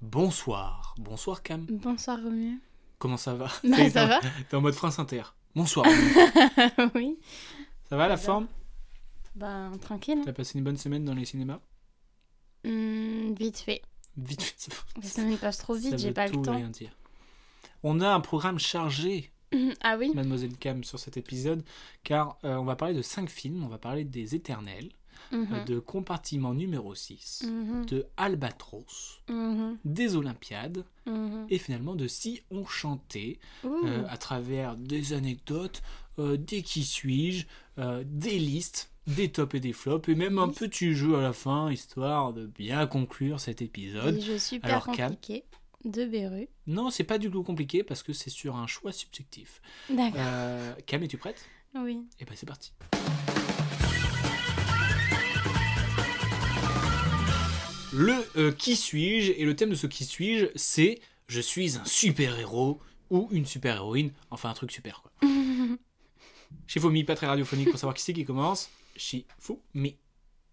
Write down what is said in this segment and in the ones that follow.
Bonsoir. Bonsoir Cam. Bonsoir Romu. Comment ça va? Bah, T'es ça en- va. T'es en mode France Inter. Bonsoir. Oui. ça va la forme? Bah, tranquille. T'as passé une bonne semaine dans les cinémas? Hmm, vite fait. Vite fait. La semaine passe trop vite, j'ai pas tout le temps. rien dire. On a un programme chargé, Ah oui Mademoiselle Cam, sur cet épisode, car euh, on va parler de 5 films. On va parler des Éternels, Mhm. euh, de Compartiment numéro 6, Mhm. de Albatros, Mhm. des Olympiades, Mhm. et finalement de Si on chantait, euh, à travers des anecdotes, euh, des qui suis-je, euh, des listes, des tops et des flops, et même un petit jeu à la fin, histoire de bien conclure cet épisode. Des jeux super Alors, Cam compliqués de Beru. Non, c'est pas du tout compliqué parce que c'est sur un choix subjectif. D'accord. Cam, es-tu prête? Oui. Et ben c'est parti. Le euh, qui suis-je et le thème de ce qui suis-je, c'est je suis un super-héros ou une super-héroïne, enfin un truc super quoi. Shifumi, pas très radiophonique pour savoir qui c'est qui commence. Shifumi.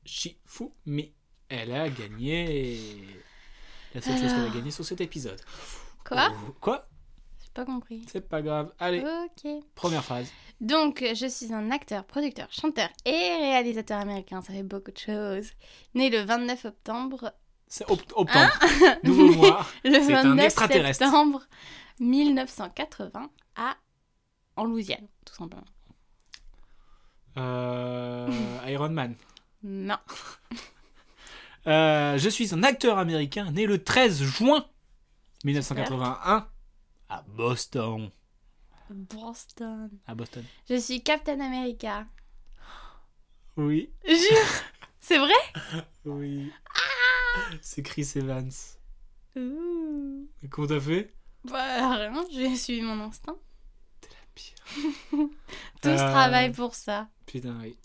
Shifumi. Elle a gagné. La seule chose qu'elle a gagné sur cet épisode. Quoi? Oh, Quoi? Pas compris. C'est pas grave. Allez, Ok. première phrase. Donc, je suis un acteur, producteur, chanteur et réalisateur américain. Ça fait beaucoup de choses. Né le 29 octobre. C'est opt- octobre. Nouveau mois. Le C'est un 29 extraterrestre. septembre 1980 à en Louisiane, tout simplement. Euh, Iron Man. Non. Euh, je suis un acteur américain né le 13 juin 1981 à Boston. Boston. À Boston. Je suis Captain America. Oui. Jure C'est vrai? Oui. C'est Chris Evans. Ouh. Et Comment t'as fait? Bah rien, j'ai suivi mon instinct. Pire. Tous Euh, travaillent pour ça. Putain, oui.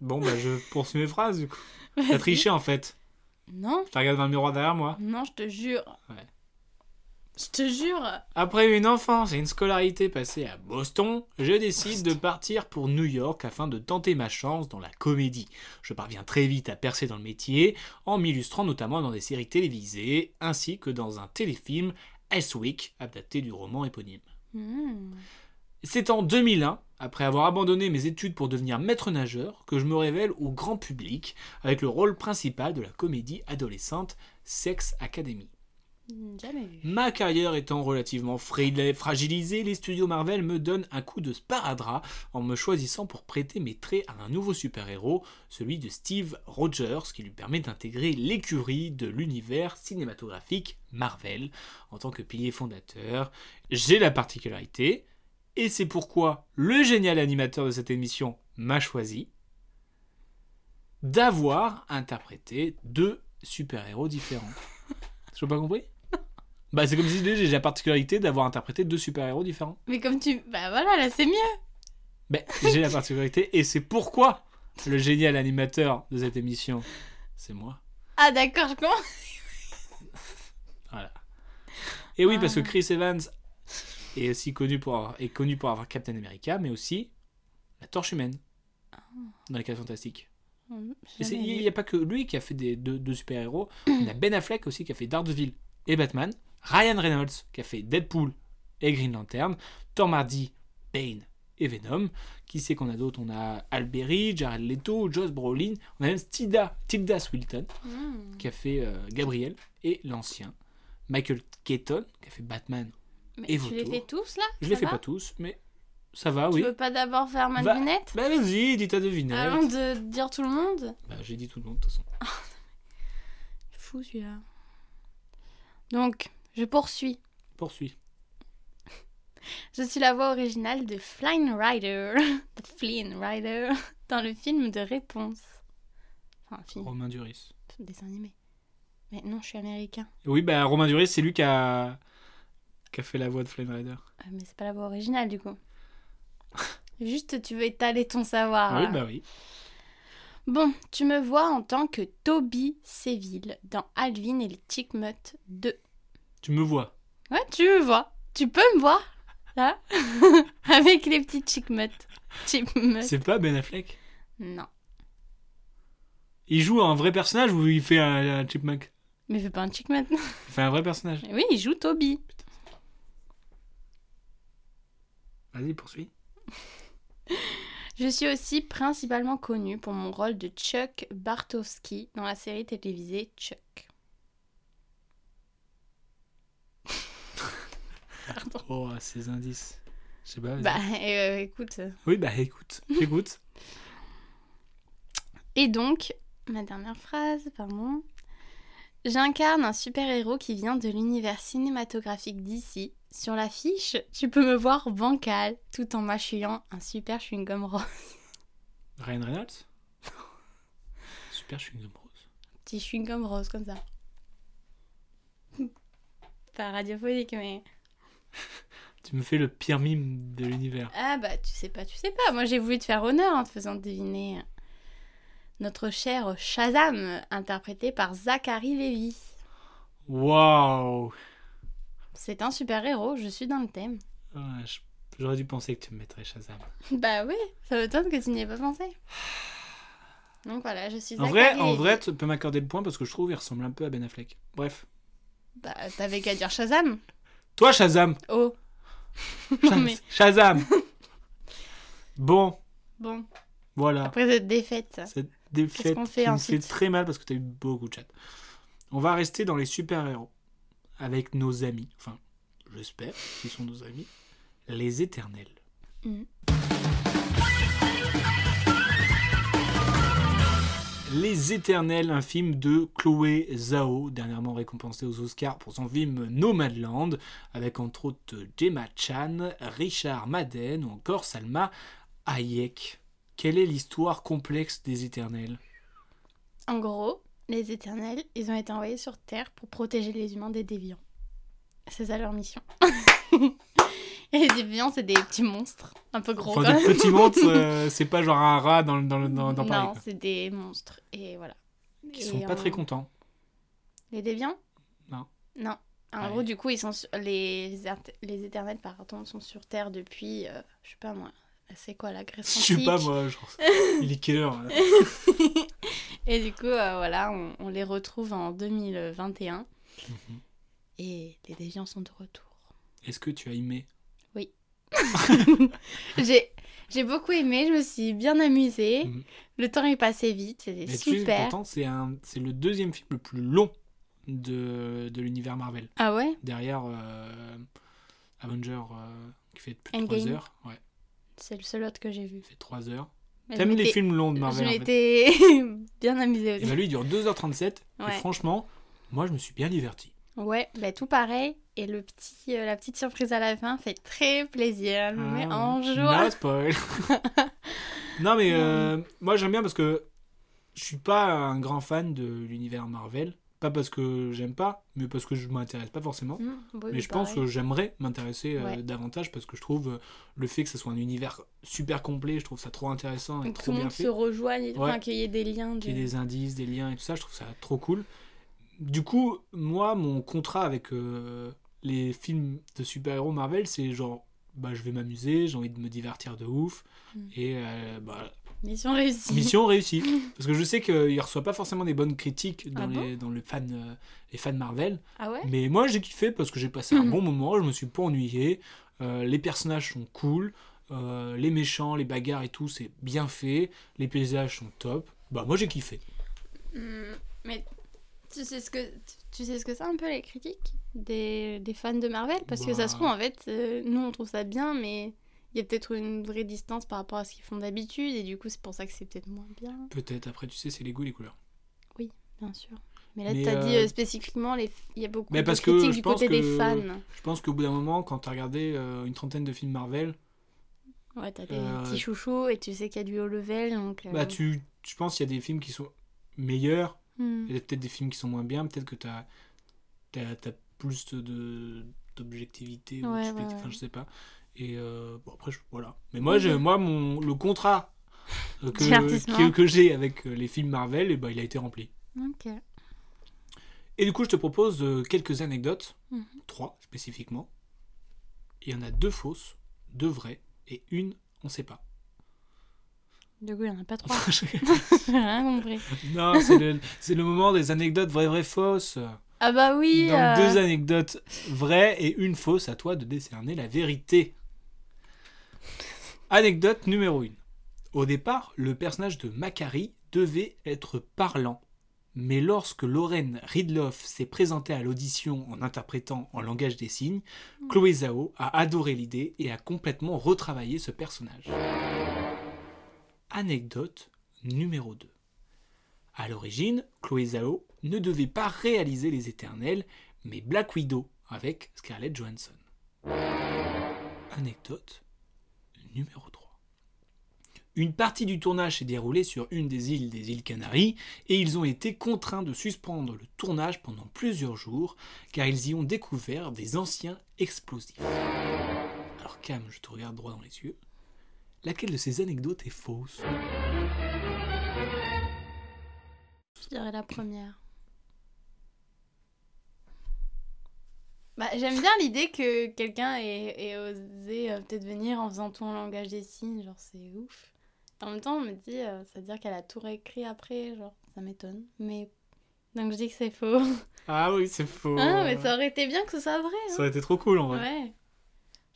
Bon, bah je poursuis mes phrases du coup. T'as triché en fait. Non, Je te regarde dans le miroir derrière moi. non, je te jure. Ouais. Je te jure. Après une enfance et une scolarité passée à Boston, je décide de partir pour New York afin de tenter ma chance dans la comédie. Je parviens très vite à percer dans le métier, en m'illustrant notamment dans des séries télévisées, ainsi que dans un téléfilm S-Week, adapté du roman éponyme. Hmm. C'est en 2001, après avoir abandonné mes études pour devenir maître nageur, que je me révèle au grand public avec le rôle principal de la comédie adolescente Sex Academy. Jamais vu. Ma carrière étant relativement fra- fragilisée, les studios Marvel me donnent un coup de sparadrap en me choisissant pour prêter mes traits à un nouveau super-héros, celui de Steve Rogers, qui lui permet d'intégrer l'écurie de l'univers cinématographique Marvel. En tant que pilier fondateur, j'ai la particularité, et c'est pourquoi le génial animateur de cette émission m'a choisi, d'avoir interprété deux super-héros différents. Je pas compris? Bah c'est comme si j'ai la particularité d'avoir interprété deux super-héros différents. Mais comme tu... Bah voilà, là c'est mieux. Ben j'ai la particularité et c'est pourquoi le génial animateur de cette émission, c'est moi. Ah d'accord, je comprends. Voilà. Et oui, parce que Ah. Chris Evans est aussi connu pour avoir, est connu pour avoir Captain America, mais aussi la Torche Humaine dans les 4 Fantastiques. Et c'est- Il n'y a pas que lui qui a fait des deux, deux super-héros. Il y a Ben Affleck aussi qui a fait Daredevil et Batman. Ryan Reynolds qui a fait Deadpool et Green Lantern. Tom Hardy, Bane et Venom. Qui c'est qu'on a d'autres On a Alberi, Jared Leto, Josh Brolin. On a même Tilda, Tilda Swilton Hmm. qui a fait euh, Gabriel et l'ancien. Michael Keaton qui a fait Batman. Mais Et tu les fais tous là? Je Ça les fais pas tous, mais ça va, Tu oui. veux pas d'abord faire ma Va- devinette Bah vas-y, dis ta devinette. Avant de dire tout le monde? Bah, j'ai dit tout le monde de toute façon. Fou celui-là. Donc, je poursuis. Poursuis. Je suis la voix originale de Flynn Rider, de Flynn Rider, dans le film de Réponse. Enfin, un film, Romain Duris. dessin animé. Mais non, je suis américain. Oui, bah Romain Duris, c'est lui qui a... qui a fait la voix de Flame Rider. Euh, mais c'est pas la voix originale du coup. Juste, tu veux étaler ton savoir. oui, là. bah oui. Bon, tu me vois en tant que Toby Séville dans Alvin et les Chickmutt 2. Tu me vois. Ouais, tu me vois. Tu peux me voir, là, avec les petits Chickmutt. Chickmutt. C'est pas Ben Affleck? Non. Il joue un vrai personnage ou il fait un, un chipmunk? Mais fais pas un Chickmutt. Il fait un vrai personnage. oui, il joue Toby. Vas-y, poursuis. Je suis aussi principalement connue pour mon rôle de Chuck Bartowski dans la série télévisée Chuck. Pardon. Oh, ces indices. Je sais pas. Bah, euh, écoute. Oui, bah écoute. J'écoute. Et donc, ma dernière phrase, pardon. J'incarne un super-héros qui vient de l'univers cinématographique d'ici. Sur l'affiche, tu peux me voir bancal, tout en mâchouillant un super chewing-gum rose. Ryan Reynolds? Super chewing-gum rose. Petit chewing-gum rose, comme ça. Pas radiophonique, mais... Tu me fais le pire mime de l'univers. Ah bah, tu sais pas, tu sais pas. Moi, j'ai voulu te faire honneur en te faisant deviner notre cher Shazam, interprété par Zachary Levi. Waouh C'est un super-héros, je suis dans le thème. Ouais, J'aurais dû penser que tu me mettrais Shazam. Bah oui, ça m'étonne que tu n'y aies pas pensé. Donc voilà, je suis En Zachary vrai, en vrai, tu peux m'accorder le point parce que je trouve qu'il ressemble un peu à Ben Affleck. Bref. Bah, t'avais qu'à dire Shazam. Toi, Shazam Oh. Shaz- mais- Shazam Bon, Bon, voilà. après cette défaite. Cette défaite qu'on fait qui me fait très mal parce que tu as eu beaucoup de chat. On va rester dans les super-héros avec nos amis. Enfin, j'espère qu'ils sont nos amis. Les éternels. Mhm. Les Éternels, un film de Chloé Zhao, dernièrement récompensé aux Oscars pour son film Nomadland, avec entre autres Gemma Chan, Richard Madden ou encore Salma Hayek. Quelle est l'histoire complexe des Éternels? En gros, les éternels, ils ont été envoyés sur Terre pour protéger les humains des déviants. C'est ça leur mission. Et les déviants, c'est des petits monstres, un peu gros. Enfin, quand des même. petits monstres, euh, c'est pas genre un rat dans, dans, dans, dans Paris. non, c'est des monstres. Et voilà. Qui Et sont pas très contents. Les déviants? Non. Non. En Ouais. gros, du coup, ils sont sur- les, les éternels pardon, sont sur Terre depuis, euh, je sais pas moi, c'est quoi la Grèce Je sais pas antique moi, genre, il est quelle heure là Et du coup, euh, voilà, on, on les retrouve en 2021. Mhm. Et les déviants sont de retour. Est-ce que tu as aimé J'ai j'ai beaucoup aimé, je me suis bien amusée. Mhm. Le temps est passé vite, c'était Mais tu sais, super. c'est un- c'est le deuxième film le plus long de, de l'univers Marvel. Ah ouais? Derrière euh, Avenger euh, qui fait plus de Endgame. 3 heures. Ouais, C'est le seul autre que j'ai vu. il fait 3 heures. T'aimes je les films longs de Je Marvel en fait. m'étais bien amusée Et aussi. bah lui, il dure 2h37. Et Ouais. franchement, moi, je me suis bien diverti. Ouais, bah tout pareil. Et le petit, euh, la petite surprise à la fin fait très plaisir. Elle me met en joie. No spoil. non, mais euh, moi, j'aime bien parce que je suis pas un grand fan de l'univers Marvel. Pas parce que j'aime pas, mais parce que je m'intéresse pas forcément. Mmh, oui, Mais je pense que j'aimerais m'intéresser euh, Ouais. davantage parce que je trouve le fait que ce soit un univers super complet, je trouve ça trop intéressant et Donc, tout trop le bien monde fait. se rejoigne, enfin qu'il y ait des liens. Qu'il y ait des indices, des liens et tout ça, je trouve ça trop cool. Du coup, moi, mon contrat avec euh, les films de super-héros Marvel, c'est genre, bah, je vais m'amuser, j'ai envie de me divertir de ouf. Mm. Et euh, bah, Mission réussie. mission réussie. Parce que je sais qu'il reçoit pas forcément des bonnes critiques dans, Ah les, dans le fan, euh, les fans Marvel. Ah ouais? Mais moi, j'ai kiffé parce que j'ai passé un bon moment, je me suis pas ennuyé. Euh, les personnages sont cool, euh, les méchants, les bagarres et tout, c'est bien fait. Les paysages sont top. Bah, moi, j'ai kiffé. Hmm, Mais tu sais ce que tu sais ce que c'est un peu les critiques des, des fans de Marvel? Parce que ça se Bah. trouve en fait euh, nous on trouve ça bien mais il y a peut-être une vraie distance par rapport à ce qu'ils font d'habitude et du coup c'est pour ça que c'est peut-être moins bien Peut-être, après, tu sais, c'est les goûts les couleurs. bien sûr. Mais là tu as euh, dit euh, spécifiquement les il y a beaucoup Mais de parce que critiques je du pense côté des que- fans. Je pense qu'au bout d'un moment, quand tu as regardé euh, une trentaine de films Marvel, Ouais, t'as des Euh, petits chouchous et tu sais qu'il y a du haut level donc euh, bah, tu, je pense qu'il y a des films qui sont meilleurs Hmm. Il y a peut-être des films qui sont moins bien, peut-être que tu as, plus de d'objectivité, ou Ouais, enfin ouais. je sais pas. Et euh, bon, après, je- voilà. Mais moi, j'ai- moi mon, le contrat que, que, que j'ai avec euh, les films Marvel, et ben, il a été rempli. Ok. Et du coup, je te propose euh, quelques anecdotes, Mhm. trois spécifiquement. Il y en a deux fausses, deux vraies, et une, on sait pas. Du coup, il n'y en a pas trois. J'ai rien compris. non, c'est le, le moment des anecdotes vraies, vraies, fausses. Ah bah oui. Donc euh, deux anecdotes vraies et une fausse, à toi de décerner la vérité. Anecdote numéro 1. Au départ, le personnage de Macari devait être parlant. Mais lorsque Lauren Ridloff s'est présentée à l'audition en interprétant en langage des signes, Chloé Zhao a adoré l'idée et a complètement retravaillé ce personnage. Anecdote numéro 2. À l'origine, Chloé Zhao ne devait pas réaliser Les Éternels, mais Black Widow avec Scarlett Johansson. Anecdote numéro 3. Une partie du tournage s'est déroulée sur une des îles des îles Canaries et ils ont été contraints de suspendre le tournage pendant plusieurs jours car ils y ont découvert des anciens explosifs. Alors Cam, je te regarde droit dans les yeux. Laquelle de ces anecdotes est fausse? Je dirais la première. Bah, j'aime bien l'idée que quelqu'un ait, ait osé euh, peut-être venir en faisant tout en langage des signes, genre c'est ouf. En même temps, on me dit, euh, ça veut dire qu'elle a tout réécrit après, genre ça m'étonne. Mais donc je dis que c'est faux. Ah oui, c'est faux. Ah, mais ça aurait été bien que ce soit vrai. Ça Hein. aurait été trop cool en Ouais.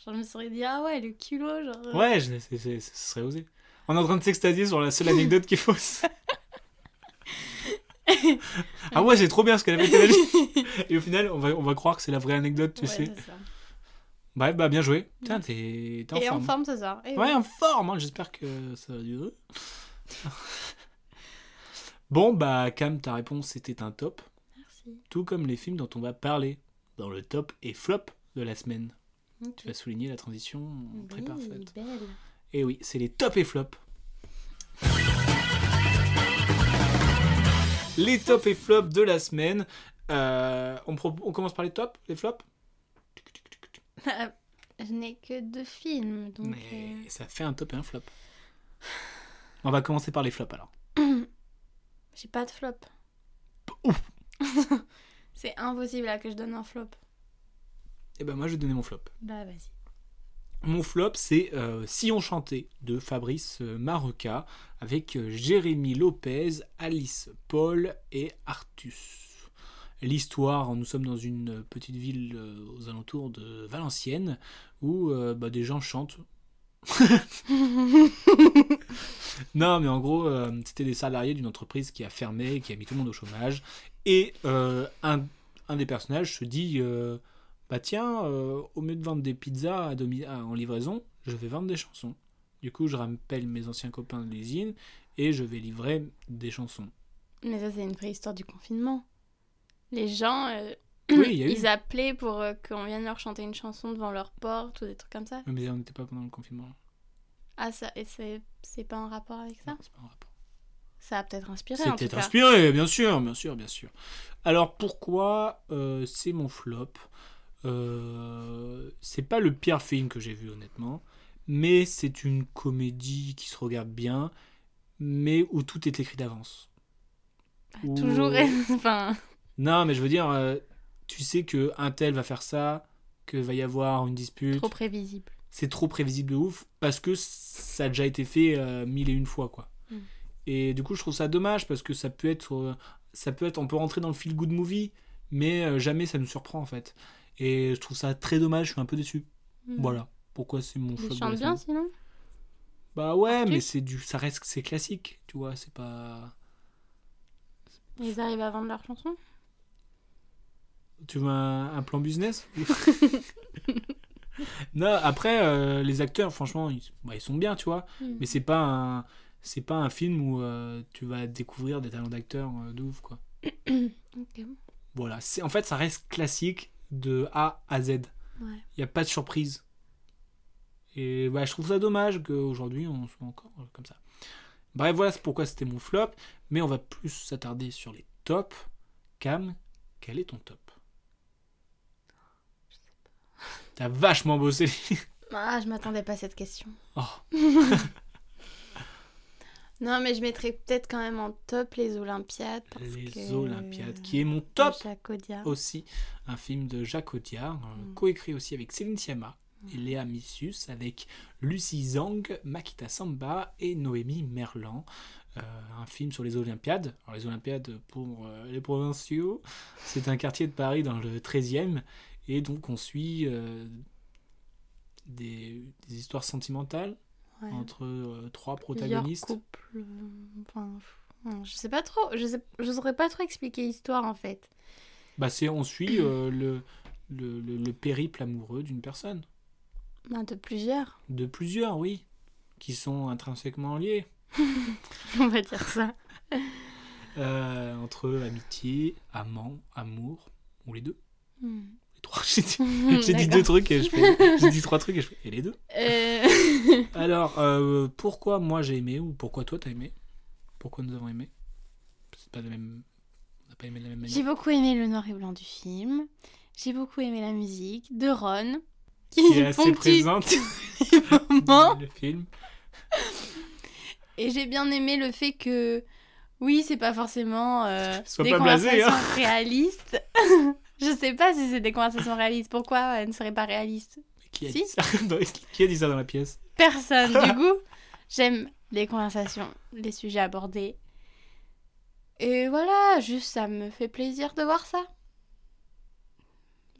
Genre je me serais dit, ah ouais, le culot, genre. euh, Ouais, je- c'est- c'est- ce serait osé. On est en train de s'extasier sur la seule anecdote qui est fausse. ah ouais, c'est trop bien ce qu'elle avait dit. Et au final, on va, on va croire que c'est la vraie anecdote, tu ouais, sais. c'est ça. Ouais, bah bien joué. Putain, t'es t'es en Et en forme. forme ce soir. Et Ouais, en forme. hein. J'espère que ça va durer. bon, bah Cam, ta réponse c'était un top. Merci. Tout comme les films dont on va parler dans le top et flop de la semaine. Tu vas souligner la transition très parfaite. belle. Et oui, c'est les top et flop. Les top et flop de la semaine. Euh, on, commence par les tops, les flops? Je n'ai que deux films, donc. Mais euh, ça fait un top et un flop. On va commencer par les flops alors. J'ai pas de flop. C'est impossible là que je donne un flop. Et ben moi je vais donner mon flop. Bah vas-y. Mon flop c'est euh, Si on chantait de Fabrice euh, Maroca avec euh, Jérémy Lopez, Alice Paul et Artus. L'histoire, nous sommes dans une petite ville euh, aux alentours de Valenciennes où euh, bah, des gens chantent. non, mais en gros, euh, c'était des salariés d'une entreprise qui a fermé, qui a mis tout le monde au chômage. Et un, un des personnages se dit Bah tiens, euh, au lieu de vendre des pizzas à domi- à- en livraison, je vais vendre des chansons. Du coup, je rappelle mes anciens copains de l'usine et je vais livrer des chansons. Mais ça, c'est une vraie histoire du confinement. Les gens, euh, Oui, il y a eu. ils appelaient pour euh, qu'on vienne leur chanter une chanson devant leur porte ou des trucs comme ça. Mais on n'était pas pendant le confinement. Ah, ça, et c'est c'est pas en rapport avec ça? C'est pas un rapport. Ça a peut-être inspiré en C'était cas. inspiré, bien sûr, bien sûr, bien sûr. Alors pourquoi c'est mon flop? Euh, C'est pas le pire film que j'ai vu honnêtement, mais c'est une comédie qui se regarde bien, mais où tout est écrit d'avance. Bah, Ou- Toujours. enfin, Non, mais je veux dire, euh, tu sais que un tel va faire ça, que va y avoir une dispute. trop prévisible. c'est trop prévisible de ouf parce que ça a déjà été fait euh, mille et une fois quoi. Mm. Et du coup, je trouve ça dommage parce que ça peut être ça peut être on peut rentrer dans le feel good movie mais jamais ça nous surprend en fait. Et je trouve ça très dommage, je suis un peu déçu. Hmm. Voilà, pourquoi c'est mon la chantent bien sinon? Bah ouais, mais c'est du ça reste c'est classique, tu vois, c'est pas Ils arrivent à vendre leurs chansons? Tu veux un, un plan business? Non, après euh, les acteurs franchement, ils, bah, ils sont bien, tu vois. Hmm. Mais c'est pas un c'est pas un film où euh, tu vas découvrir des talents d'acteurs euh, de ouf quoi. Ok. Voilà, c'est en fait ça reste classique de A à Z. Ouais. Il y a pas de surprise. Et bah, je trouve ça dommage qu'aujourd'hui on soit encore euh, comme ça. Bref, voilà pourquoi c'était mon flop, mais on va plus s'attarder sur les top. Cam, quel est ton top? T'as vachement bossé. Ah, je m'attendais pas à cette question. Oh. non, mais je mettrais peut-être quand même en top les Olympiades. Parce Les que... Olympiades, qui est mon top aussi. Un film de Jacques Audiard, euh, Mm. coécrit aussi avec Céline Sciamma et Léa Missius, avec Lucie Zhang, Makita Samba et Noémie Merlan. Euh, un film sur les Olympiades. Alors, les Olympiades pour euh, les provinciaux, c'est un quartier de Paris dans le 13e. Et donc, on suit euh, des, des histoires sentimentales Ouais. entre euh, trois protagonistes. couples, euh, Enfin, pff, je sais pas trop. Je sais... je saurais pas trop expliquer l'histoire en fait. Bah, c'est, on suit euh, le, le, le- le périple amoureux d'une personne. Ben, de plusieurs, De plusieurs, oui, qui sont intrinsèquement liés. on va dire ça. Euh, entre amitié, amant, amour, ou les deux. Hmm. Les trois. J'ai dit, j'ai dit deux trucs et je fais. J'ai dit trois trucs et je fais. Et les deux? Euh, Alors, euh, pourquoi moi j'ai aimé ou pourquoi toi t'as aimé? Pourquoi nous avons aimé? C'est pas la même. On n'a pas aimé de la même J'ai manière. beaucoup aimé le noir et blanc du film. J'ai beaucoup aimé la musique de Ron. Qui est assez présente dans le film. Et j'ai bien aimé le fait que, oui, c'est pas forcément euh, des pas blasé, conversations hein. réalistes. Je sais pas si c'est des conversations réalistes. Pourquoi elles ne seraient pas réalistes Qui a, Si. dit ça qui a dit ça dans la pièce Personne. Du coup, j'aime les conversations, les sujets abordés. Et voilà, juste ça me fait plaisir de voir ça.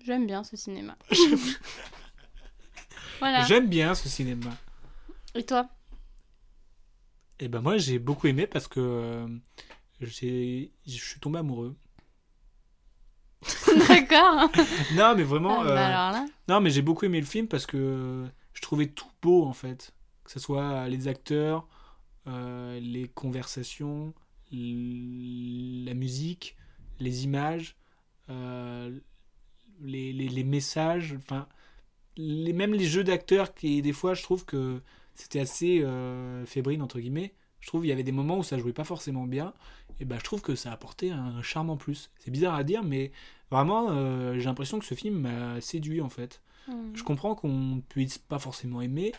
J'aime bien ce cinéma. voilà. J'aime bien ce cinéma. Et toi? Et ben moi j'ai beaucoup aimé parce que euh, j'ai, je suis tombé amoureux. D'accord. Non mais vraiment. Ah, bah euh, alors là. Non, mais j'ai beaucoup aimé le film parce que je trouvais tout beau en fait. Que ce soit les acteurs, euh, les conversations, la musique, les images, euh, les, les- les messages, enfin, les, même les jeux d'acteurs qui, des fois, je trouve que c'était assez euh, fébrile, entre guillemets. Je trouve qu'il y avait des moments où ça jouait pas forcément bien. Et ben, je trouve que ça apportait un charme en plus. C'est bizarre à dire, mais vraiment, euh, j'ai l'impression que ce film m'a séduit en fait. Hmm. Je comprends qu'on ne puisse pas forcément aimer,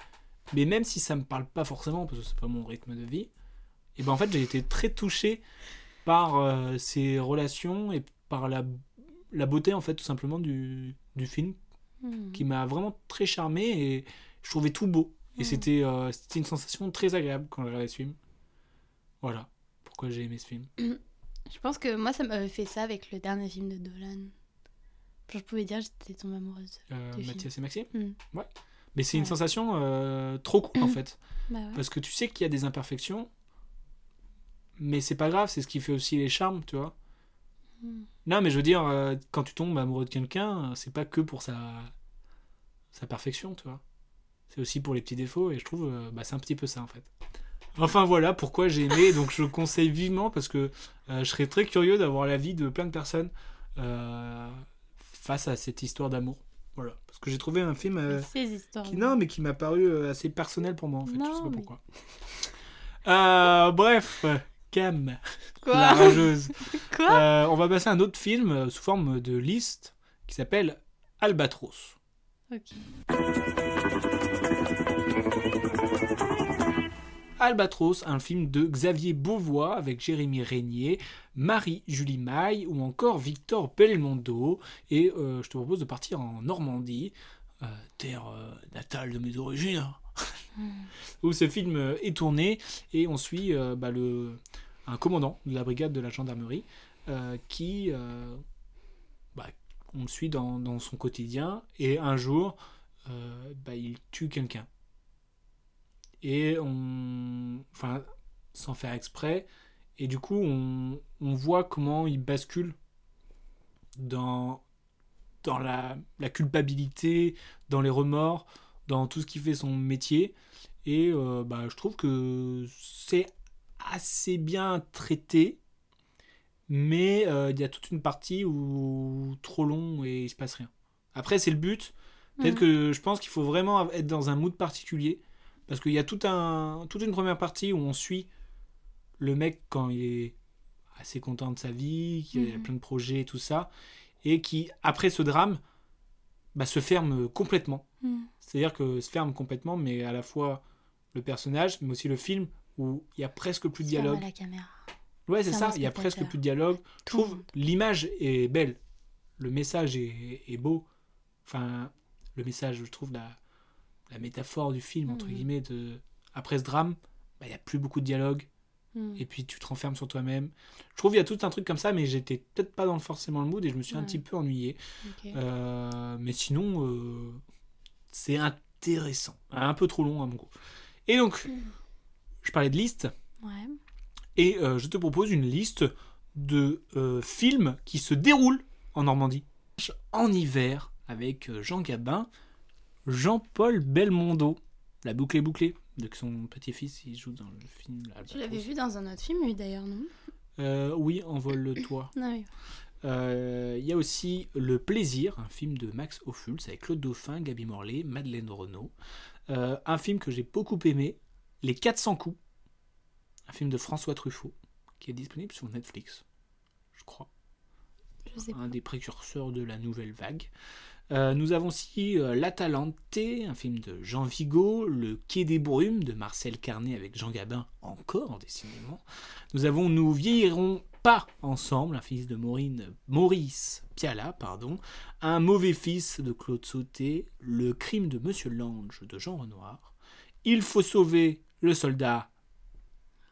mais même si ça me parle pas forcément, parce que c'est pas mon rythme de vie, et ben en fait j'ai été très touché par euh, ces relations et par la, la beauté en fait tout simplement du, du film, Hmm. qui m'a vraiment très charmé et je trouvais tout beau. Et Mhm. c'était euh, une sensation très agréable quand j'ai regardé ce film. Voilà pourquoi j'ai aimé ce film. Je pense que moi, ça m'avait fait ça avec le dernier film de Dolan. Genre, je pouvais dire j'étais tombée amoureuse. Euh, film. Mathias et Maxime Mhm. Ouais. Mais c'est une sensation euh, trop cool en fait. Bah ouais. Parce que tu sais qu'il y a des imperfections, mais c'est pas grave, c'est ce qui fait aussi les charmes, tu vois. Mm. Non, mais je veux dire, euh, quand tu tombes amoureux de quelqu'un, c'est pas que pour sa, sa perfection, tu vois. C'est aussi pour les petits défauts, et je trouve, euh, bah, c'est un petit peu ça en fait. Enfin voilà pourquoi j'ai aimé, donc je le conseille vivement parce que euh, je serais très curieux d'avoir l'avis de plein de personnes euh, face à cette histoire d'amour. Voilà, parce que j'ai trouvé un film. euh, Ces histoires. qui, non, mais qui m'a paru assez personnel pour moi, en fait. je Non, sais pas mais- pourquoi. Bref, Cam, Quoi la rageuse. Quoi on va passer à un autre film sous forme de liste qui s'appelle Albatros. Ok. Albatros, un film de Xavier Beauvois avec Jérémy Régnier, Marie-Julie Maille ou encore Victor Belmondo. Et euh, je te propose de partir en Normandie, euh, terre euh, natale de mes origines, où ce film est tourné et on suit bah, le, un commandant de la brigade de la gendarmerie qui. bah, on le suit dans, dans son quotidien et un jour, bah, il tue quelqu'un et on enfin sans faire exprès. Et du coup on, on voit comment il bascule dans dans la, la culpabilité dans les remords dans tout ce qui fait son métier. Et euh, bah, je trouve que c'est assez bien traité. Mais euh, il y a toute une partie où trop long et il se passe rien. Après c'est le but. Peut-être Mhm. que je pense qu'il faut vraiment être dans un mood particulier parce qu'il y a tout un, toute une première partie où on suit le mec quand il est assez content de sa vie, qui a Mhm. plein de projets et tout ça, et qui, après ce drame, bah, se ferme complètement. Mm. C'est-à-dire que se ferme complètement, mais à la fois le personnage, mais aussi le film, où il y a presque plus de dialogue. à la caméra. Ouais, c'est ça, il y a presque plus de dialogue. Je Tout le trouve l'image est belle, le message est, est beau. Enfin, le message, je trouve la, la métaphore du film, entre Mhm. guillemets, de... après ce drame, bah, il y a plus beaucoup de dialogue, Mm. et puis tu te renfermes sur toi-même. Je trouve qu'il y a tout un truc comme ça, mais j'étais peut-être pas dans forcément le mood, et je me suis un petit peu ennuyé. Euh, mais sinon, euh, c'est intéressant. Un peu trop long à mon goût. Et donc, je parlais de liste, Ouais. et euh, je te propose une liste de films qui se déroulent en Normandie. En hiver, avec Jean Gabin, Jean-Paul Belmondo. La boucle est bouclée. De son petit-fils, il joue dans le film. Tu l'avais vu dans un autre film, lui, d'ailleurs, non? Euh, Oui, Envole le toit. Oui. Euh, Il y a aussi Le Plaisir, un film de Max Ophuls avec Claude Dauphin, Gaby Morlet, Madeleine Renaud. Euh, un film que j'ai beaucoup aimé, Les 400 coups, un film de François Truffaut, qui est disponible sur Netflix, je crois. Je sais pas. Un des précurseurs de la nouvelle vague. Euh, nous avons aussi euh, L'Atalante, un film de Jean Vigo, Le Quai des Brumes de Marcel Carnet avec Jean Gabin, encore décidément. Nous avons Nous vieillirons pas ensemble, un fils de Maureen, Maurice Piala, pardon. Un mauvais fils de Claude Sauté, Le crime de Monsieur Lange de Jean Renoir. Il faut sauver le soldat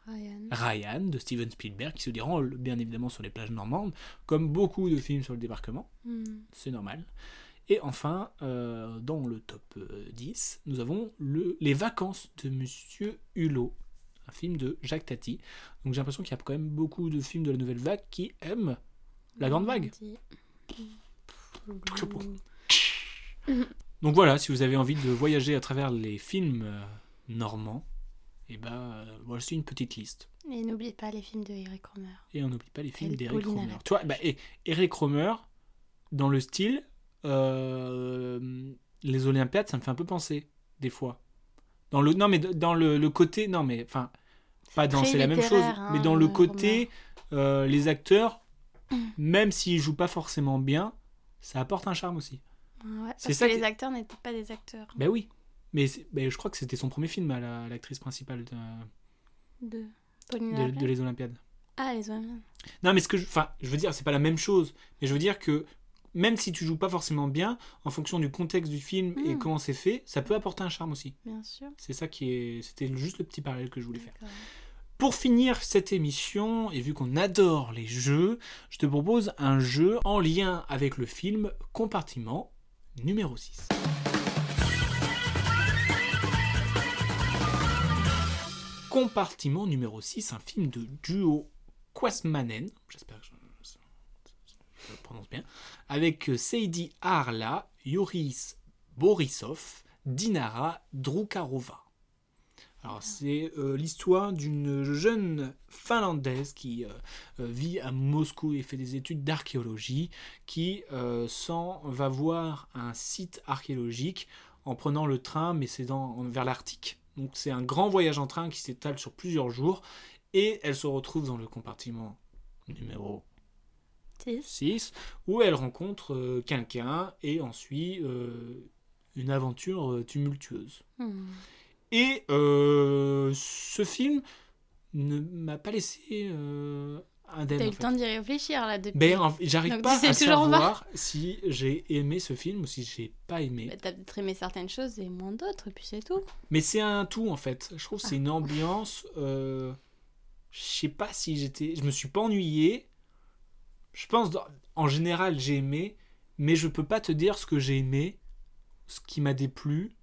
Ryan. Ryan de Steven Spielberg qui se déroule bien évidemment sur les plages normandes, comme beaucoup de films sur le débarquement Mm. c'est normal. Et enfin, euh, dans le top euh, 10, nous avons le, Les vacances de Monsieur Hulot, un film de Jacques Tati. Donc j'ai l'impression qu'il y a quand même beaucoup de films de la nouvelle vague qui aiment la grande vague. Donc voilà, si vous avez envie de voyager à travers les films euh, normands, et ben euh, voici une petite liste. Et n'oublie pas les films de Eric Romer. Et on n'oublie pas les films d'Eric Romer. Tu vois, bah, et Eric Romer, dans le style, euh, les Olympiades, ça me fait un peu penser, des fois. Dans le, non, mais dans le, le côté, non, mais enfin, pas dans c'est la même chose, littéraire, hein, mais dans le euh, côté, euh, les acteurs, même s'ils jouent pas forcément bien, ça apporte un charme aussi. Ouais, C'est ça que les acteurs n'étaient pas des acteurs. Ben oui. Mais, ben, je crois que c'était son premier film à la- à l'actrice principale de, De de- de les Olympiades. Ah, les Women. Non, mais ce que je, enfin, je veux dire, c'est pas la même chose. Mais je veux dire que même si tu joues pas forcément bien, en fonction du contexte du film et Mm. comment c'est fait, ça peut apporter un charme aussi. Bien sûr. C'est ça qui est, c'était juste le petit parallèle que je voulais faire. Pour finir cette émission, et vu qu'on adore les jeux, je te propose un jeu en lien avec le film Compartiment numéro 6. Compartiment numéro 6, un film de duo Quasmanen, j'espère que je, le prononce bien, avec Seidi Arla, Yoris Borisov, Dinara Drukarova. Alors, c'est euh, l'histoire d'une jeune Finlandaise qui euh, euh, vit à Moscou et fait des études d'archéologie, qui euh, s'en va voir un site archéologique en prenant le train, mais c'est dans- vers l'Arctique. Donc c'est un grand voyage en train qui s'étale sur plusieurs jours, et elle se retrouve dans le compartiment numéro Six. 6, où elle rencontre euh, quelqu'un et ensuite euh, une aventure euh, tumultueuse. Hmm. Et ce film ne m'a pas laissé indemne. T'as eu le fait. temps d'y réfléchir là depuis. Ben, j'arrive pas à pas. savoir si j'ai aimé ce film ou si j'ai pas aimé. Bah, T'as peut-être aimé certaines choses et moins d'autres, puis c'est tout. Mais c'est un tout en fait. Je trouve que Ah. c'est une ambiance. euh, je sais pas si j'étais. Je me suis pas ennuyé. Je pense en général j'ai aimé, mais je peux pas te dire ce que j'ai aimé, ce qui m'a déplu.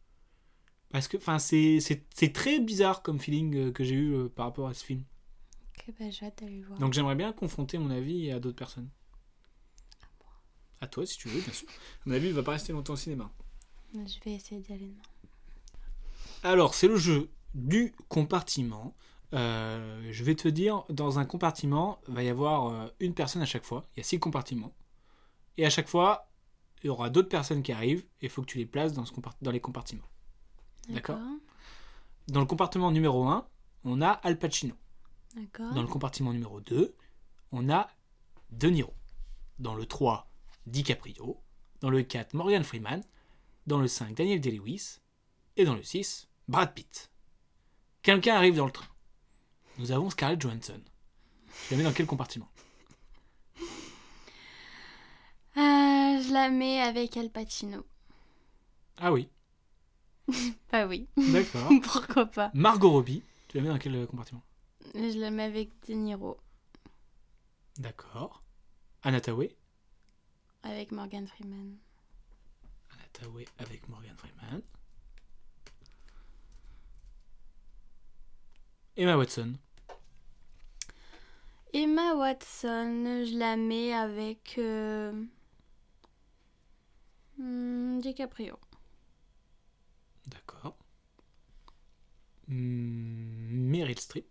Parce que enfin c'est très bizarre comme feeling euh, que j'ai eu euh, par rapport à ce film. Ok, bah j'ai hâte d'aller le voir. Donc j'aimerais bien confronter mon avis à d'autres personnes. À toi si tu veux, bien sûr. Mon avis il va pas rester longtemps au cinéma. Je vais essayer d'y aller demain. Alors, c'est le jeu du compartiment. Euh, je vais te dire, dans un compartiment, il va y avoir euh, une personne à chaque fois. Il y a six compartiments. Et à chaque fois, il y aura d'autres personnes qui arrivent et il faut que tu les places dans, ce compart- dans les compartiments. D'accord? Dans le compartiment numéro 1, on a Al Pacino. D'accord. Dans le compartiment numéro 2, on a De Niro. Dans le 3, DiCaprio. Dans le 4, Morgan Freeman. Dans le 5, Daniel Day-Lewis. Et dans le 6, Brad Pitt. Quelqu'un arrive dans le train. Nous avons Scarlett Johansson. Je la mets dans quel compartiment? Ah, je la mets avec Al Pacino. Ah oui, Bah oui, d'accord. pourquoi pas? Margot Robbie, tu la mets dans quel euh, compartiment? Je la mets avec De Niro, D'accord. Anna Tawai avec Morgan Freeman. Anna Tawai avec Morgan Freeman. Emma Watson. Emma Watson, je la mets avec euh, hmm, DiCaprio. D'accord. Hmm, Meryl Streep.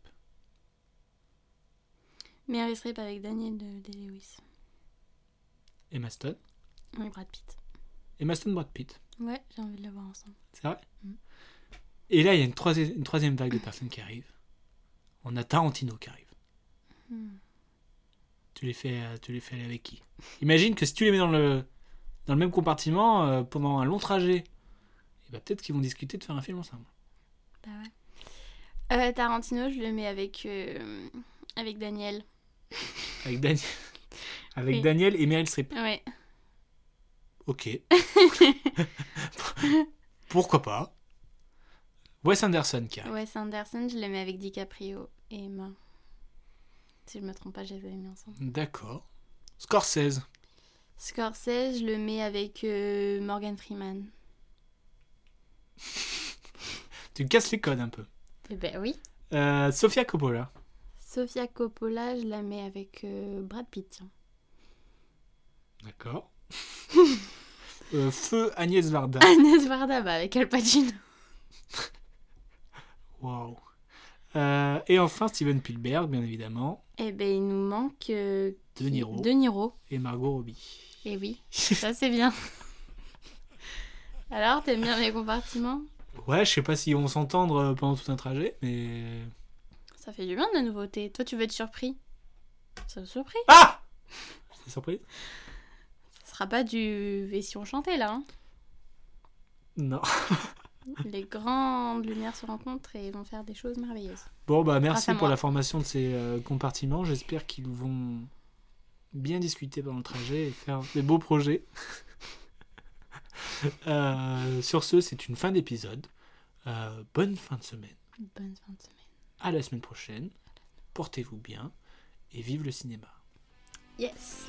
Meryl Streep avec Daniel de Day-Lewis. Emma Stone. Oui, Brad Pitt. Emma Stone, Brad Pitt. Ouais, j'ai envie de le voir ensemble. C'est vrai Mm. Et là, il y a une troisième, une troisième vague de personnes qui arrivent. On a Tarantino qui arrive. Hmm. Tu les fais, euh, tu les fais aller avec qui? Imagine que si tu les mets dans le, dans le même compartiment euh, pendant un long trajet, et bah, peut-être qu'ils vont discuter de faire un film ensemble. Bah ouais. Euh, Tarantino, je le mets avec, euh, avec Daniel. Avec Daniel, avec Oui. Daniel et Meryl Streep. Ouais. Ok. Pourquoi pas? Wes Anderson qui. Wes Anderson, je le mets avec DiCaprio et Emma. Si je me trompe pas, je les avais mis ensemble. D'accord. Scorsese. Scorsese, je le mets avec euh, Morgan Freeman. Tu casses les codes un peu. Eh ben oui. Euh, Sofia Coppola. Sofia Coppola, je la mets avec euh, Brad Pitt. D'accord. Euh, Feu Agnès Varda. Agnès Varda, bah avec Al Pacino. Waouh. Et enfin Steven Spielberg, bien évidemment. Eh ben il nous manque euh, De Niro De Niro. et Margot Robbie. Eh oui, ça c'est bien. Alors, t'aimes bien mes compartiments? Ouais, je sais pas si on s'entendre euh, pendant tout un trajet, mais. Ça fait du bien de la nouveauté. Toi, tu veux être surpris? Ça me surpris. Ah C'est surprise? Ce sera pas du Vession chanté là. hein? Non. Les grandes lumières se rencontrent et vont faire des choses merveilleuses. Bon, bah merci pour la formation de ces euh, compartiments. J'espère qu'ils vont bien discuter pendant le trajet et faire des beaux projets. Euh, sur ce, c'est une fin d'épisode. Euh, bonne fin de semaine. Bonne fin de semaine. À la semaine prochaine. Portez-vous bien et vive le cinéma. Yes.